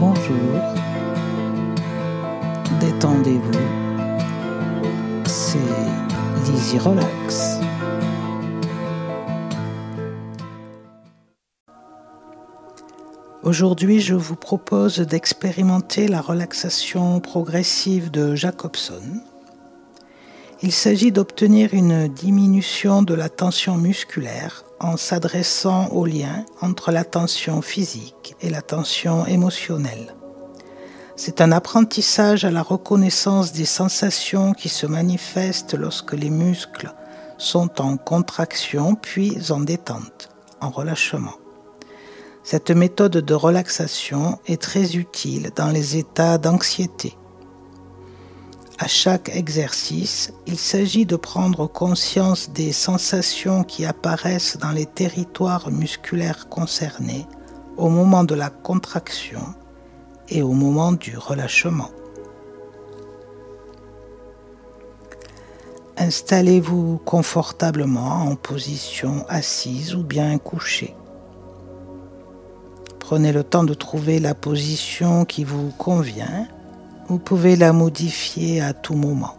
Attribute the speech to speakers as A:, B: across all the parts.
A: Bonjour, détendez-vous, c'est Lizzy Relax. Aujourd'hui, je vous propose d'expérimenter la relaxation progressive de Jacobson. Il s'agit d'obtenir une diminution de la tension musculaire en s'adressant au lien entre la tension physique et la tension émotionnelle. C'est un apprentissage à la reconnaissance des sensations qui se manifestent lorsque les muscles sont en contraction puis en détente, en relâchement. Cette méthode de relaxation est très utile dans les états d'anxiété à chaque exercice, il s'agit de prendre conscience des sensations qui apparaissent dans les territoires musculaires concernés au moment de la contraction et au moment du relâchement. Installez-vous confortablement en position assise ou bien couchée. Prenez le temps de trouver la position qui vous convient vous pouvez la modifier à tout moment.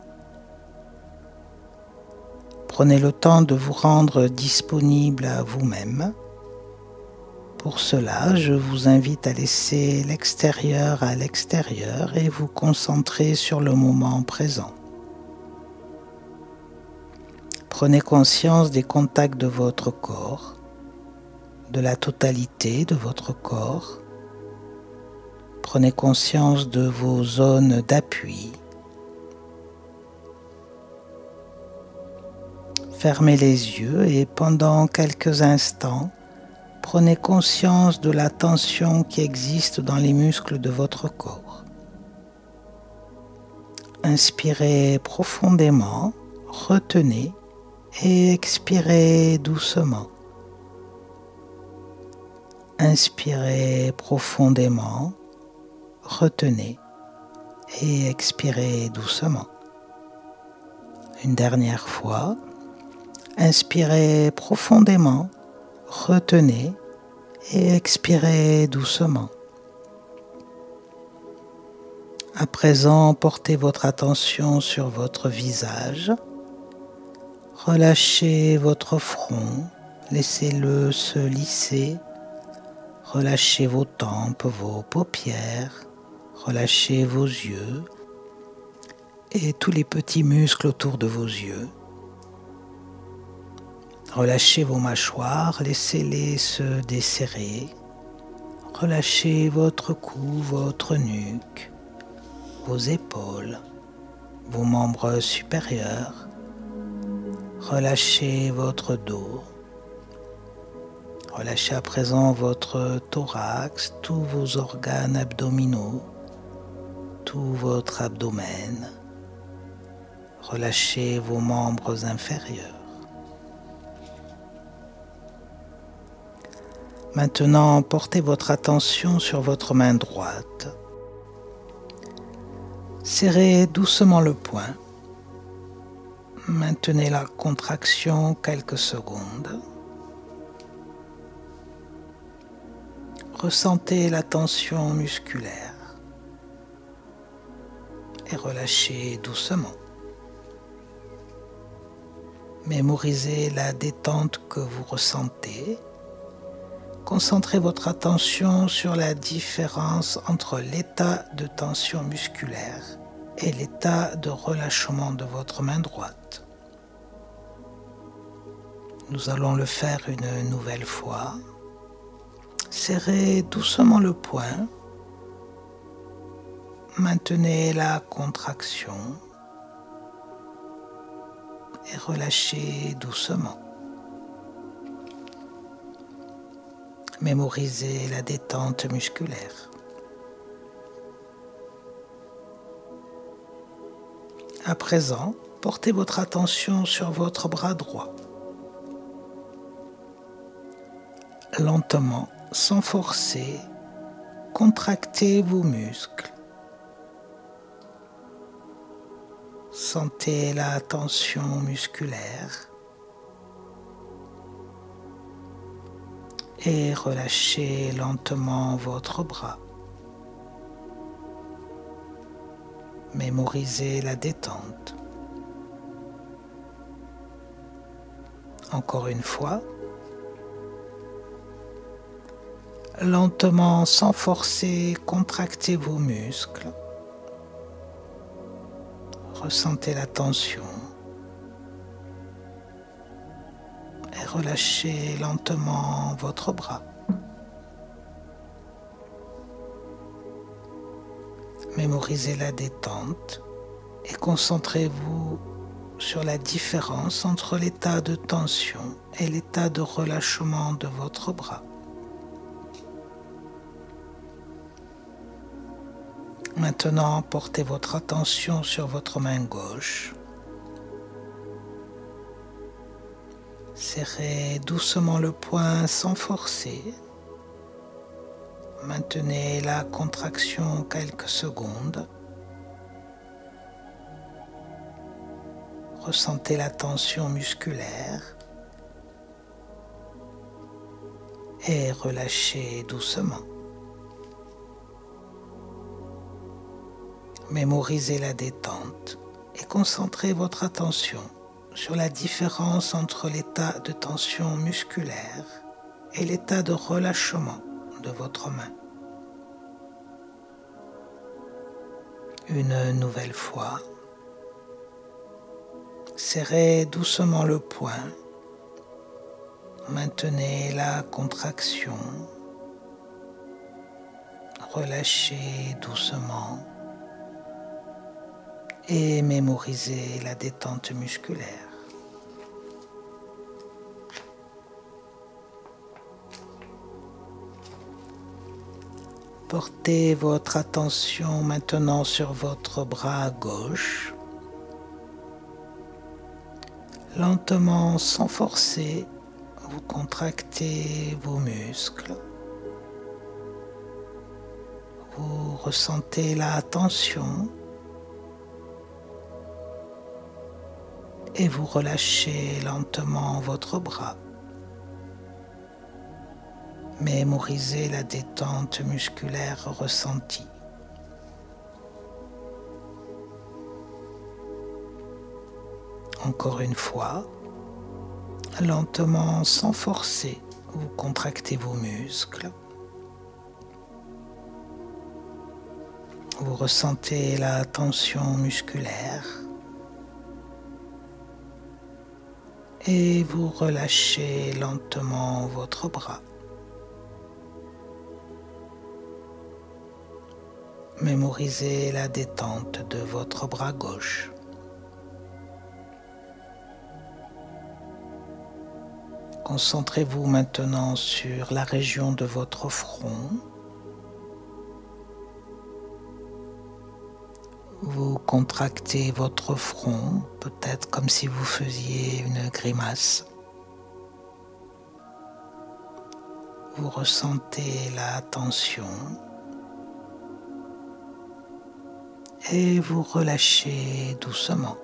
A: Prenez le temps de vous rendre disponible à vous-même. Pour cela, je vous invite à laisser l'extérieur à l'extérieur et vous concentrer sur le moment présent. Prenez conscience des contacts de votre corps, de la totalité de votre corps Prenez conscience de vos zones d'appui. Fermez les yeux et pendant quelques instants, prenez conscience de la tension qui existe dans les muscles de votre corps. Inspirez profondément, retenez et expirez doucement. Inspirez profondément, retenez et expirez doucement. Une dernière fois, inspirez profondément, retenez et expirez doucement. À présent, portez votre attention sur votre visage. Relâchez votre front, laissez-le se lisser. Relâchez vos tempes, vos paupières, Relâchez vos yeux et tous les petits muscles autour de vos yeux. Relâchez vos mâchoires, laissez-les se desserrer. Relâchez votre cou, votre nuque, vos épaules, vos membres supérieurs. Relâchez votre dos. Relâchez à présent votre thorax, tous vos organes abdominaux tout votre abdomen. Relâchez vos membres inférieurs. Maintenant, portez votre attention sur votre main droite. Serrez doucement le poing. Maintenez la contraction quelques secondes. Ressentez la tension musculaire et relâchez doucement. Mémorisez la détente que vous ressentez. Concentrez votre attention sur la différence entre l'état de tension musculaire et l'état de relâchement de votre main droite. Nous allons le faire une nouvelle fois. Serrez doucement le poing Maintenez la contraction et relâchez doucement. Mémorisez la détente musculaire. À présent, portez votre attention sur votre bras droit. Lentement, sans forcer, contractez vos muscles Sentez la tension musculaire et relâchez lentement votre bras. Mémorisez la détente. Encore une fois. Lentement, sans forcer, contractez vos muscles. Ressentez la tension. Et relâchez lentement votre bras. Mémorisez la détente et concentrez-vous sur la différence entre l'état de tension et l'état de relâchement de votre bras. Maintenant, portez votre attention sur votre main gauche. Serrez doucement le poing sans forcer. Maintenez la contraction quelques secondes. Ressentez la tension musculaire et relâchez doucement. Mémorisez la détente et concentrez votre attention sur la différence entre l'état de tension musculaire et l'état de relâchement de votre main. Une nouvelle fois, serrez doucement le poing, maintenez la contraction, relâchez doucement et mémoriser la détente musculaire. Portez votre attention maintenant sur votre bras gauche. Lentement, sans forcer, vous contractez vos muscles. Vous ressentez la tension et vous relâchez lentement votre bras. Mémorisez la détente musculaire ressentie. Encore une fois, lentement sans forcer, vous contractez vos muscles. Vous ressentez la tension musculaire. Et vous relâchez lentement votre bras. Mémorisez la détente de votre bras gauche. Concentrez-vous maintenant sur la région de votre front Vous contractez votre front, peut-être comme si vous faisiez une grimace. Vous ressentez la tension et vous relâchez doucement.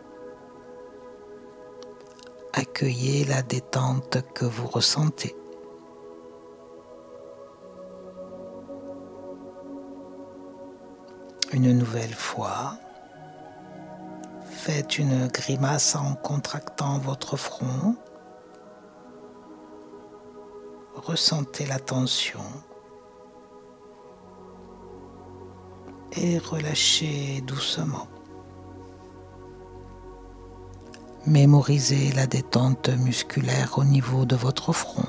A: Accueillez la détente que vous ressentez. Une nouvelle fois, Faites une grimace en contractant votre front. Ressentez la tension. Et relâchez doucement. Mémorisez la détente musculaire au niveau de votre front.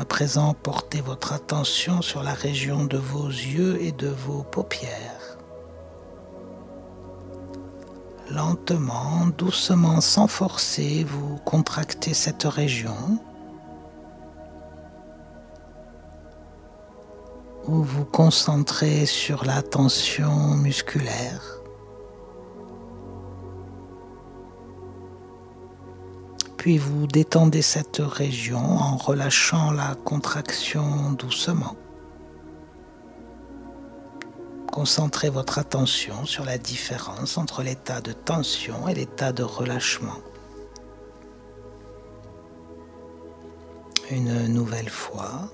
A: À présent, portez votre attention sur la région de vos yeux et de vos paupières. Lentement, doucement, sans forcer, vous contractez cette région. Vous vous concentrez sur la tension musculaire. Puis vous détendez cette région en relâchant la contraction doucement. Concentrez votre attention sur la différence entre l'état de tension et l'état de relâchement. Une nouvelle fois.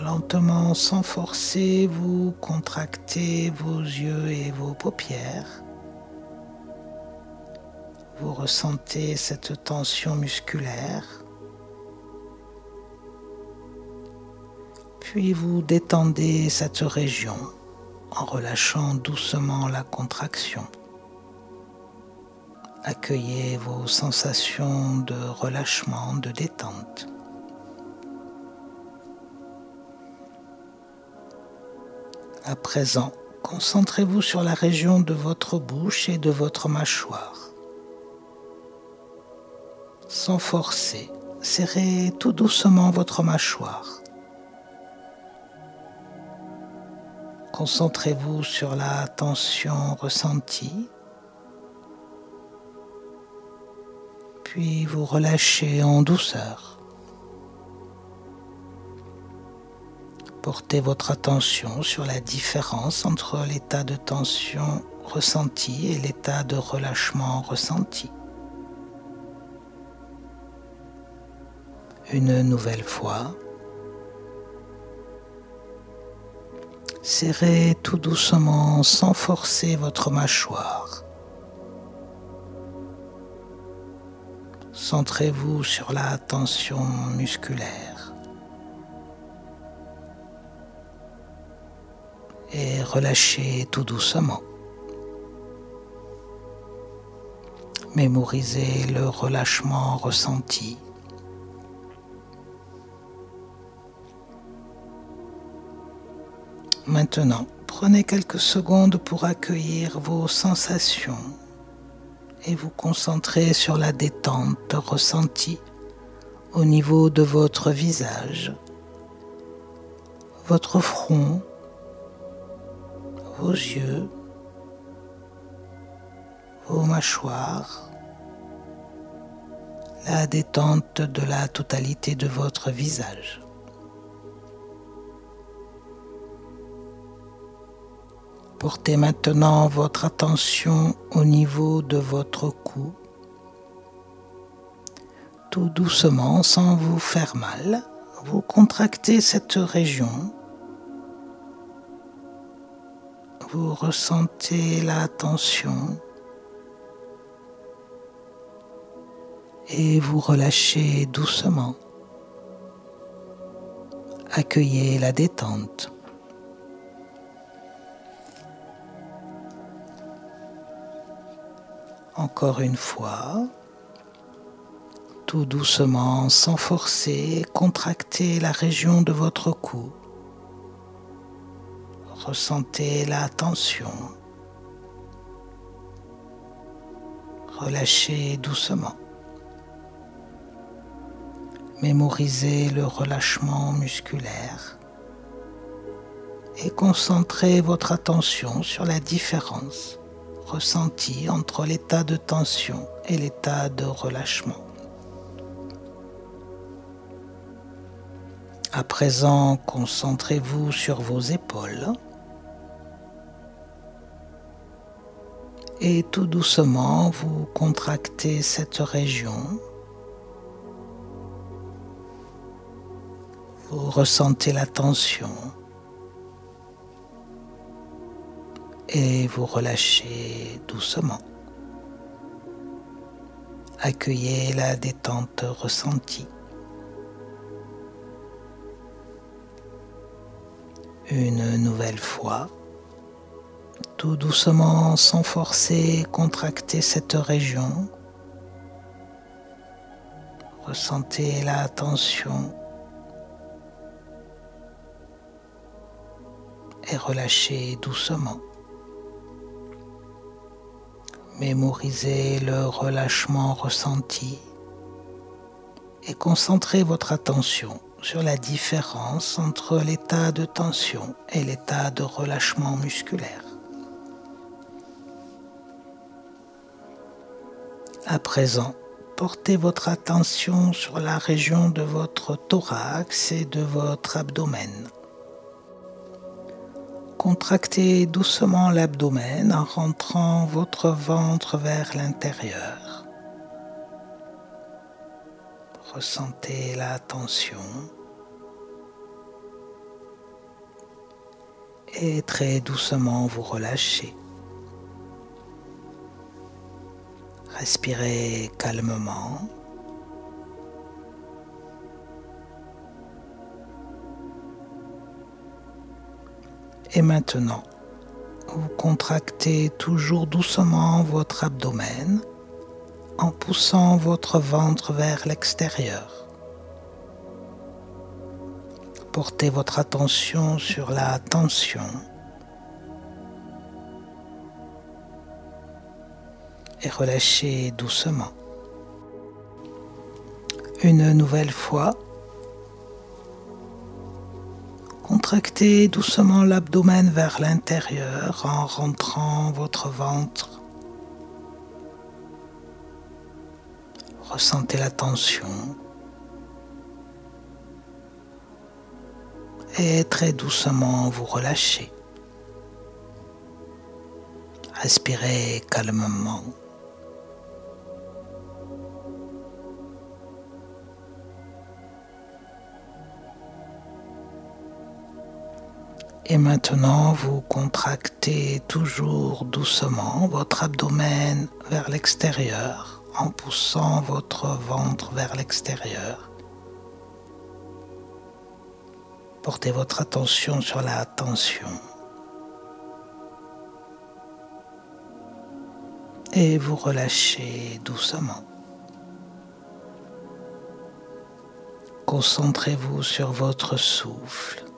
A: Lentement, sans forcer, vous contractez vos yeux et vos paupières. Vous ressentez cette tension musculaire. Puis vous détendez cette région en relâchant doucement la contraction. Accueillez vos sensations de relâchement, de détente. À présent, concentrez-vous sur la région de votre bouche et de votre mâchoire. Sans forcer, serrez tout doucement votre mâchoire. Concentrez-vous sur la tension ressentie. Puis vous relâchez en douceur. Portez votre attention sur la différence entre l'état de tension ressenti et l'état de relâchement ressenti. Une nouvelle fois, Serrez tout doucement sans forcer votre mâchoire. Centrez-vous sur la tension musculaire et relâchez tout doucement. Mémorisez le relâchement ressenti. Maintenant, prenez quelques secondes pour accueillir vos sensations et vous concentrer sur la détente ressentie au niveau de votre visage, votre front, vos yeux, vos mâchoires, la détente de la totalité de votre visage. Portez maintenant votre attention au niveau de votre cou. Tout doucement, sans vous faire mal, vous contractez cette région. Vous ressentez la tension et vous relâchez doucement. Accueillez la détente. Encore une fois, tout doucement, sans forcer, contractez la région de votre cou. Ressentez la tension. Relâchez doucement. Mémorisez le relâchement musculaire et concentrez votre attention sur la différence entre l'état de tension et l'état de relâchement. À présent, concentrez-vous sur vos épaules et tout doucement, vous contractez cette région. Vous ressentez la tension. Et vous relâchez doucement. Accueillez la détente ressentie. Une nouvelle fois, tout doucement, sans forcer, contractez cette région. Ressentez la tension et relâchez doucement. Mémorisez le relâchement ressenti et concentrez votre attention sur la différence entre l'état de tension et l'état de relâchement musculaire. À présent, portez votre attention sur la région de votre thorax et de votre abdomen. Contractez doucement l'abdomen en rentrant votre ventre vers l'intérieur. Ressentez la tension. Et très doucement vous relâchez. Respirez calmement. Et maintenant, vous contractez toujours doucement votre abdomen en poussant votre ventre vers l'extérieur. Portez votre attention sur la tension et relâchez doucement. Une nouvelle fois, contractez doucement l'abdomen vers l'intérieur en rentrant votre ventre. Ressentez la tension. Et très doucement vous relâchez. Respirez calmement. Et maintenant, vous contractez toujours doucement votre abdomen vers l'extérieur en poussant votre ventre vers l'extérieur. Portez votre attention sur la tension. Et vous relâchez doucement. Concentrez-vous sur votre souffle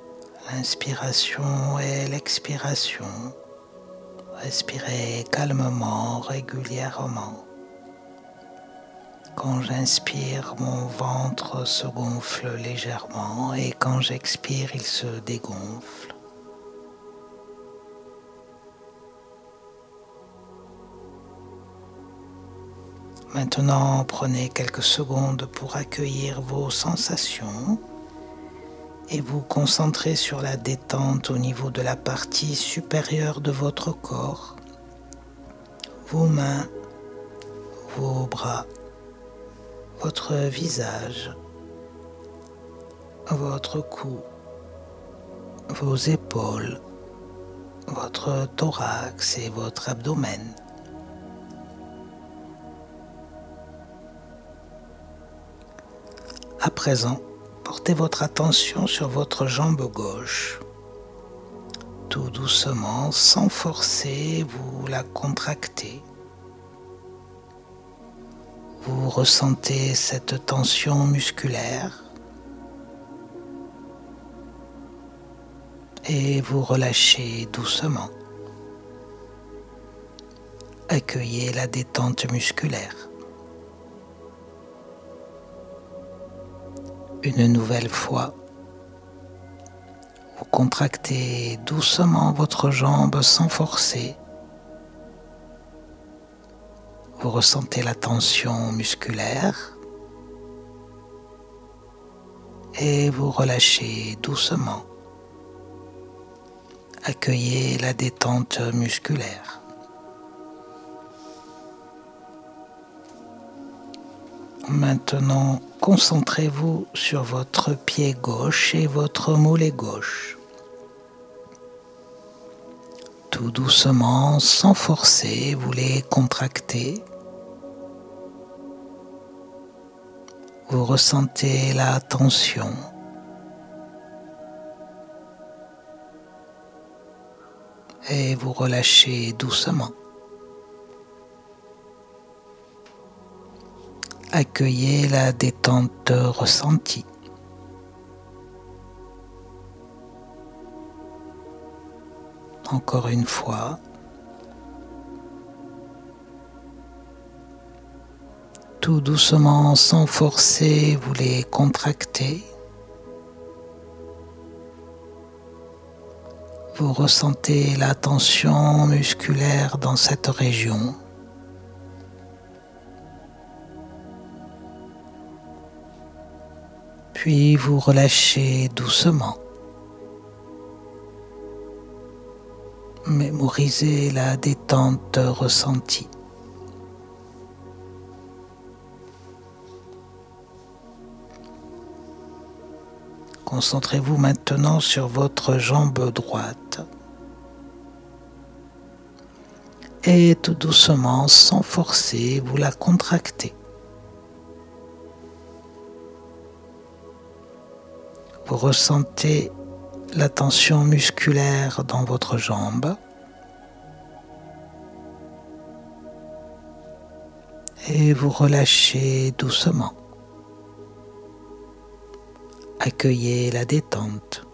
A: l'inspiration et l'expiration. Respirez calmement, régulièrement. Quand j'inspire, mon ventre se gonfle légèrement et quand j'expire, il se dégonfle. Maintenant, prenez quelques secondes pour accueillir vos sensations et vous concentrez sur la détente au niveau de la partie supérieure de votre corps, vos mains, vos bras, votre visage, votre cou, vos épaules, votre thorax et votre abdomen. À présent, Portez votre attention sur votre jambe gauche. Tout doucement, sans forcer, vous la contractez. Vous ressentez cette tension musculaire et vous relâchez doucement. Accueillez la détente musculaire. Une nouvelle fois. Vous contractez doucement votre jambe sans forcer. Vous ressentez la tension musculaire et vous relâchez doucement. Accueillez la détente musculaire. Maintenant, concentrez-vous sur votre pied gauche et votre mollet gauche. Tout doucement, sans forcer, vous les contractez. Vous ressentez la tension. Et vous relâchez doucement. Accueillez la détente ressentie. Encore une fois. Tout doucement, sans forcer, vous les contractez. Vous ressentez la tension musculaire dans cette région. Puis vous relâchez doucement. Mémorisez la détente ressentie. Concentrez-vous maintenant sur votre jambe droite. Et tout doucement, sans forcer, vous la contractez. Vous ressentez la tension musculaire dans votre jambe. Et vous relâchez doucement. Accueillez la détente.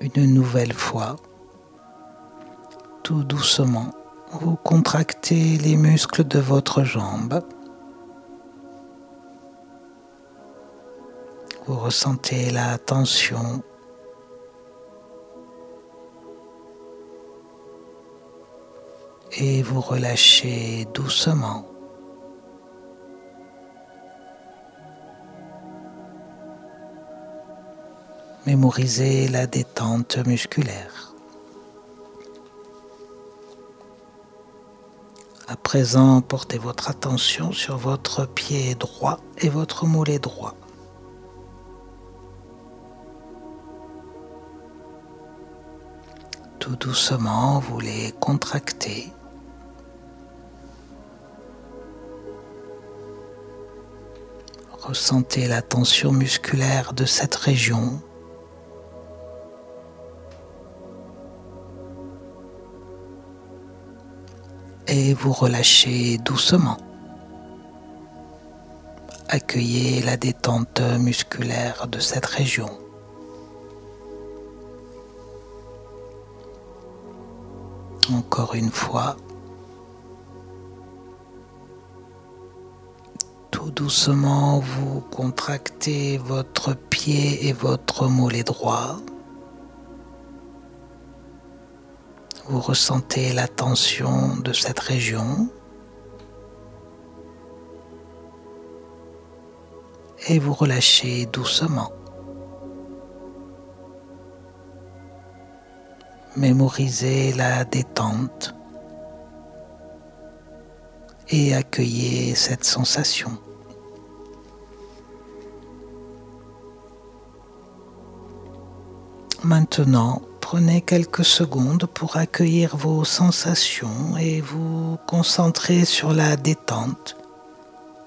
A: Une nouvelle fois, tout doucement, vous contractez les muscles de votre jambe. Vous ressentez la tension et vous relâchez doucement. Mémorisez la détente musculaire. À présent, portez votre attention sur votre pied droit et votre mollet droit. Tout doucement, vous les contractez. Ressentez la tension musculaire de cette région. Et vous relâchez doucement. Accueillez la détente musculaire de cette région. Encore une fois. Tout doucement, vous contractez votre pied et votre mollet droit. Vous ressentez la tension de cette région. Et vous relâchez doucement. Mémorisez la détente et accueillez cette sensation. Maintenant, prenez quelques secondes pour accueillir vos sensations et vous concentrer sur la détente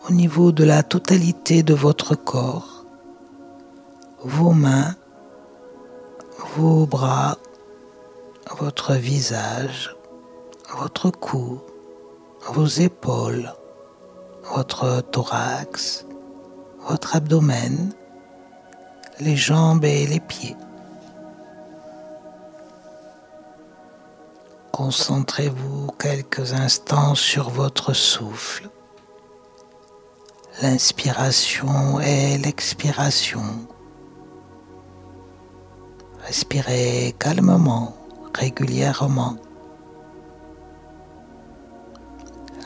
A: au niveau de la totalité de votre corps, vos mains, vos bras, votre visage, votre cou, vos épaules, votre thorax, votre abdomen, les jambes et les pieds. Concentrez-vous quelques instants sur votre souffle, l'inspiration et l'expiration. Respirez calmement régulièrement.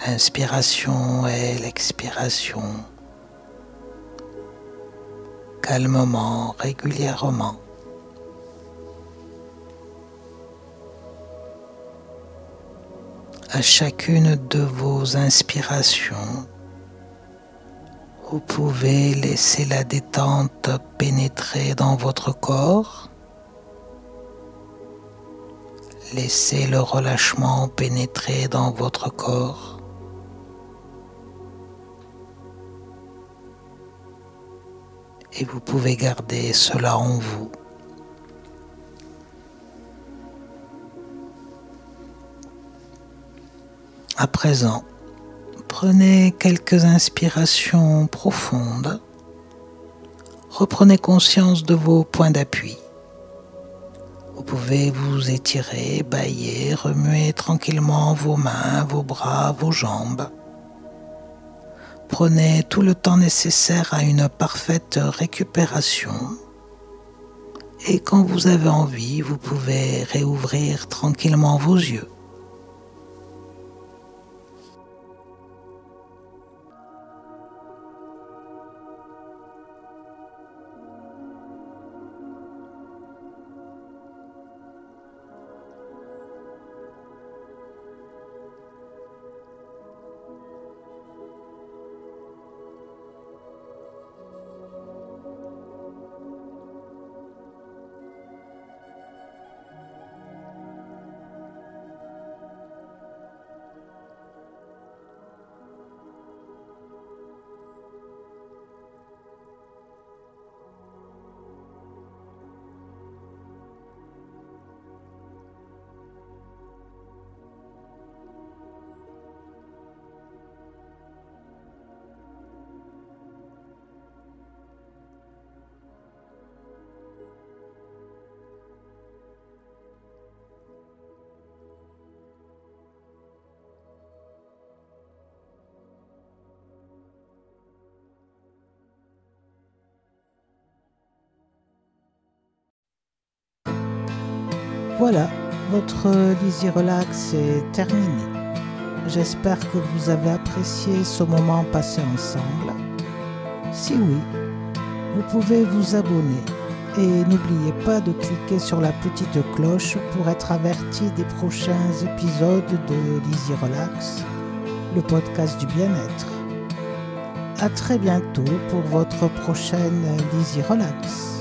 A: L'inspiration et l'expiration. Calmement, régulièrement. À chacune de vos inspirations, vous pouvez laisser la détente pénétrer dans votre corps Laissez le relâchement pénétrer dans votre corps. Et vous pouvez garder cela en vous. À présent, prenez quelques inspirations profondes. Reprenez conscience de vos points d'appui. Vous pouvez vous étirer, bailler, remuer tranquillement vos mains, vos bras, vos jambes. Prenez tout le temps nécessaire à une parfaite récupération. Et quand vous avez envie, vous pouvez réouvrir tranquillement vos yeux. Voilà, votre Lizzy Relax est terminé. J'espère que vous avez apprécié ce moment passé ensemble. Si oui, vous pouvez vous abonner et n'oubliez pas de cliquer sur la petite cloche pour être averti des prochains épisodes de Lizzy Relax, le podcast du bien-être. À très bientôt pour votre prochaine Lizzy Relax.